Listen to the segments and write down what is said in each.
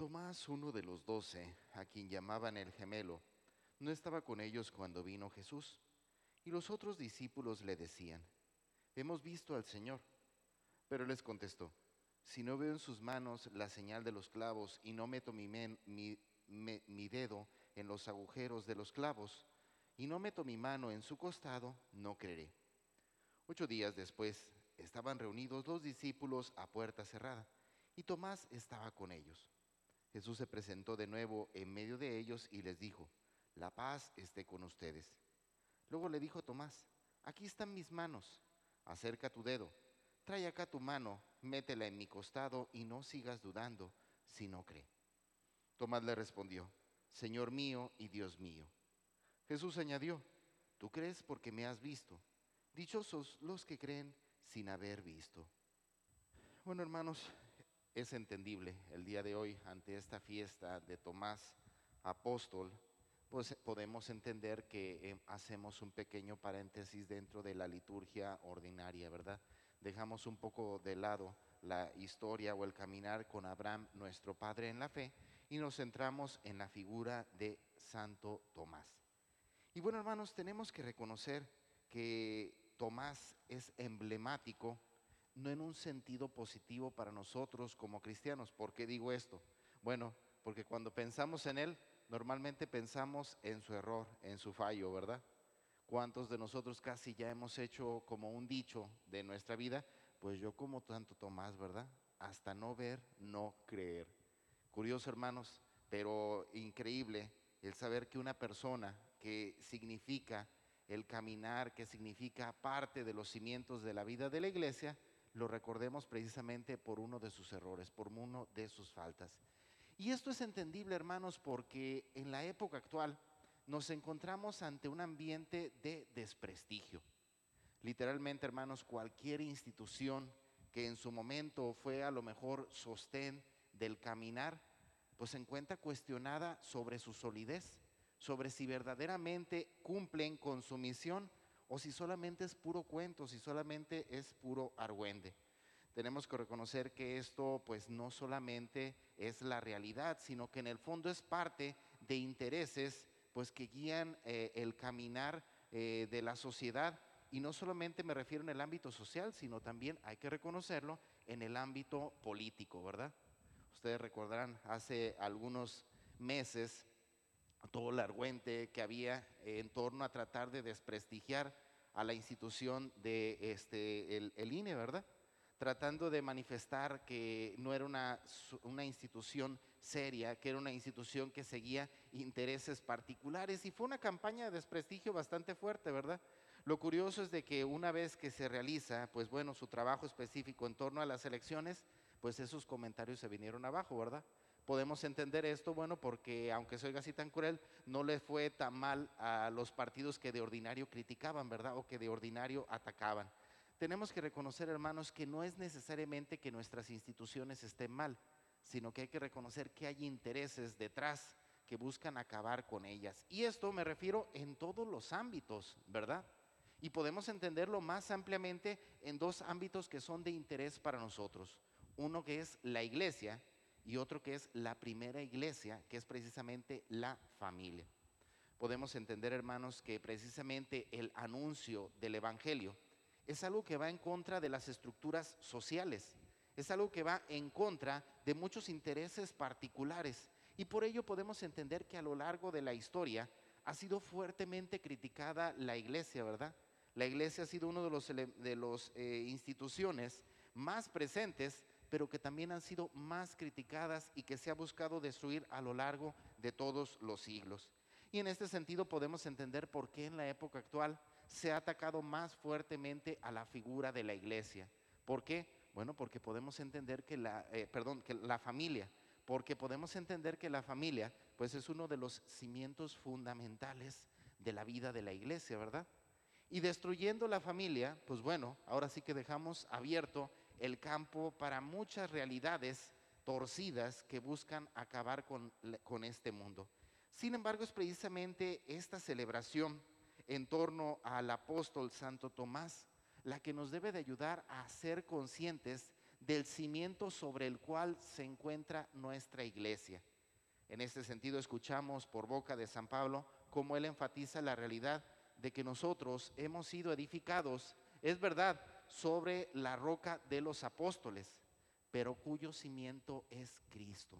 Tomás, uno de los doce, a quien llamaban el gemelo, no estaba con ellos cuando vino Jesús. Y los otros discípulos le decían, hemos visto al Señor. Pero les contestó, si no veo en sus manos la señal de los clavos y no meto mi, dedo en los agujeros de los clavos y no meto mi mano en su costado, no creeré. Ocho días después estaban reunidos los discípulos a puerta cerrada y Tomás estaba con ellos. Jesús se presentó de nuevo en medio de ellos y les dijo, la paz esté con ustedes. Luego le dijo a Tomás, aquí están mis manos, acerca tu dedo, trae acá tu mano, métela en mi costado y no sigas dudando si no cree. Tomás le respondió, Señor mío y Dios mío. Jesús añadió, tú crees porque me has visto. Dichosos los que creen sin haber visto. Bueno, hermanos, es entendible el día de hoy ante esta fiesta de Tomás apóstol, pues podemos entender que eh, hacemos un pequeño paréntesis dentro de la liturgia ordinaria, ¿verdad? Dejamos un poco de lado la historia o el caminar con Abraham, nuestro padre en la fe, y nos centramos en la figura de Santo Tomás. Y bueno, hermanos, tenemos que reconocer que Tomás es emblemático no en un sentido positivo para nosotros como cristianos. ¿Por qué digo esto? Bueno, porque cuando pensamos en Él, normalmente pensamos en su error, en su fallo, ¿verdad? ¿Cuántos de nosotros casi ya hemos hecho como un dicho de nuestra vida? Pues yo como tanto Tomás, ¿verdad? Hasta no ver, no creer. Curioso, hermanos, pero increíble el saber que una persona que significa el caminar, que significa parte de los cimientos de la vida de la iglesia, lo recordemos precisamente por uno de sus errores, por uno de sus faltas. Y esto es entendible, hermanos, porque en la época actual nos encontramos ante un ambiente de desprestigio. Literalmente, hermanos, cualquier institución que en su momento fue a lo mejor sostén del caminar, pues se encuentra cuestionada sobre su solidez, sobre si verdaderamente cumplen con su misión o si solamente es puro cuento, si solamente es puro argüende. Tenemos que reconocer que esto pues no solamente es la realidad, sino que en el fondo es parte de intereses pues que guían eh, el caminar eh, de la sociedad y no solamente me refiero en el ámbito social, sino también hay que reconocerlo en el ámbito político, ¿verdad? Ustedes recordarán hace algunos meses todo el argüente que había en torno a tratar de desprestigiar a la institución de este, el, INE, ¿verdad? Tratando de manifestar que no era una, una institución seria, que era una institución que seguía intereses particulares y fue una campaña de desprestigio bastante fuerte, ¿verdad? Lo curioso es de que una vez que se realiza, pues bueno, su trabajo específico en torno a las elecciones, pues esos comentarios se vinieron abajo, ¿verdad? Podemos entender esto, bueno, porque aunque oiga así tan cruel, no le fue tan mal a los partidos que de ordinario criticaban, ¿verdad? O que de ordinario atacaban. Tenemos que reconocer, hermanos, que no es necesariamente que nuestras instituciones estén mal, sino que hay que reconocer que hay intereses detrás que buscan acabar con ellas. Y esto me refiero en todos los ámbitos, ¿verdad? Y podemos entenderlo más ampliamente en dos ámbitos que son de interés para nosotros. Uno que es la iglesia y otro que es la primera iglesia, que es precisamente la familia. Podemos entender, hermanos, que precisamente el anuncio del Evangelio es algo que va en contra de las estructuras sociales, es algo que va en contra de muchos intereses particulares. Y por ello podemos entender que a lo largo de la historia ha sido fuertemente criticada la iglesia, ¿verdad? La iglesia ha sido una de las de los, eh, instituciones más presentes pero que también han sido más criticadas y que se ha buscado destruir a lo largo de todos los siglos. Y en este sentido podemos entender por qué en la época actual se ha atacado más fuertemente a la figura de la iglesia. ¿Por qué? Bueno, porque podemos entender que la, eh, perdón, que la familia, porque podemos entender que la familia, pues es uno de los cimientos fundamentales de la vida de la iglesia, ¿verdad? Y destruyendo la familia, pues bueno, ahora sí que dejamos abierto el campo para muchas realidades torcidas que buscan acabar con, este mundo. Sin embargo, es precisamente esta celebración en torno al apóstol Santo Tomás la que nos debe de ayudar a ser conscientes del cimiento sobre el cual se encuentra nuestra iglesia. En este sentido, escuchamos por boca de San Pablo cómo él enfatiza la realidad de que nosotros hemos sido edificados, es verdad, sobre la roca de los apóstoles, pero cuyo cimiento es Cristo.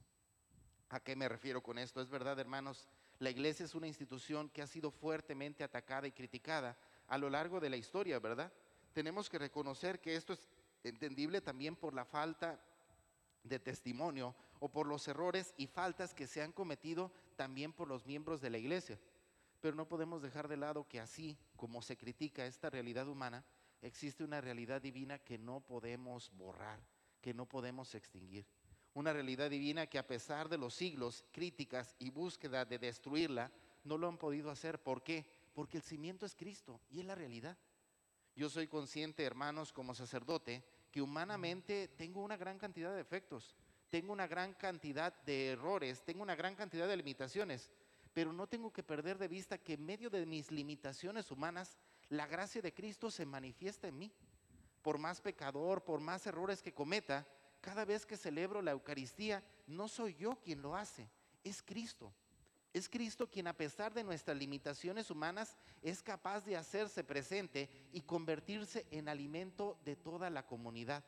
¿A qué me refiero con esto? Es verdad, hermanos, la iglesia es una institución que ha sido fuertemente atacada y criticada a lo largo de la historia, ¿verdad? Tenemos que reconocer que esto es entendible también por la falta de testimonio o por los errores y faltas que se han cometido también por los miembros de la iglesia. Pero no podemos dejar de lado que así como se critica esta realidad humana, existe una realidad divina que no podemos borrar, que no podemos extinguir. Una realidad divina que a pesar de los siglos, críticas y búsqueda de destruirla, no lo han podido hacer. ¿Por qué? Porque el cimiento es Cristo y es la realidad. Yo soy consciente, hermanos, como sacerdote, que humanamente tengo una gran cantidad de defectos, tengo una gran cantidad de errores, tengo una gran cantidad de limitaciones, pero no tengo que perder de vista que en medio de mis limitaciones humanas, la gracia de Cristo se manifiesta en mí. Por más pecador, por más errores que cometa, cada vez que celebro la Eucaristía, no soy yo quien lo hace, es Cristo. Es Cristo quien a pesar de nuestras limitaciones humanas es capaz de hacerse presente y convertirse en alimento de toda la comunidad.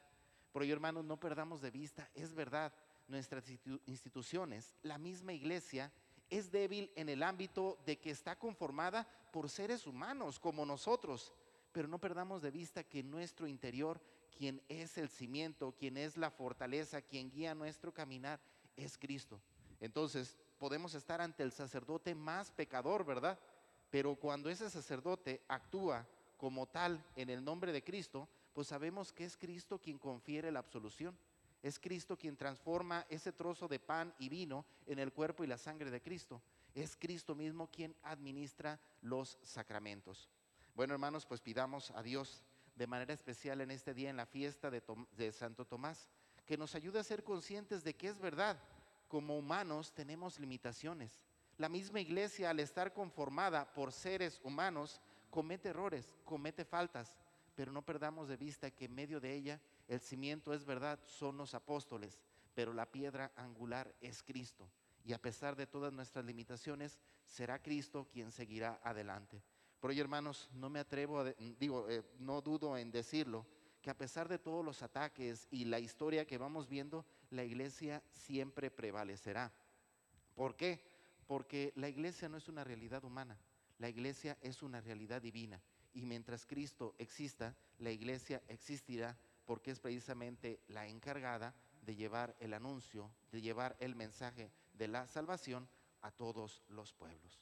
Por ello, hermanos, no perdamos de vista, es verdad, nuestras instituciones, la misma iglesia, es débil en el ámbito de que está conformada por seres humanos como nosotros, pero no perdamos de vista que nuestro interior, quien es el cimiento, quien es la fortaleza, quien guía nuestro caminar, es Cristo. Entonces, podemos estar ante el sacerdote más pecador, ¿verdad? Pero cuando ese sacerdote actúa como tal en el nombre de Cristo, pues sabemos que es Cristo quien confiere la absolución. Es Cristo quien transforma ese trozo de pan y vino en el cuerpo y la sangre de Cristo. Es Cristo mismo quien administra los sacramentos. Bueno, hermanos, pues pidamos a Dios de manera especial en este día, en la fiesta de, de Santo Tomás, que nos ayude a ser conscientes de que es verdad como humanos tenemos limitaciones. La misma iglesia, al estar conformada por seres humanos, comete errores, comete faltas, pero no perdamos de vista que en medio de ella el cimiento es verdad, son los apóstoles, pero la piedra angular es Cristo. Y a pesar de todas nuestras limitaciones, será Cristo quien seguirá adelante. Por ello, hermanos, no me atrevo a, digo, eh, no dudo en decirlo, que a pesar de todos los ataques y la historia que vamos viendo, la iglesia siempre prevalecerá. ¿Por qué? Porque la iglesia no es una realidad humana, la iglesia es una realidad divina. Y mientras Cristo exista, la iglesia existirá porque es precisamente la encargada de llevar el anuncio, de llevar el mensaje de la salvación a todos los pueblos.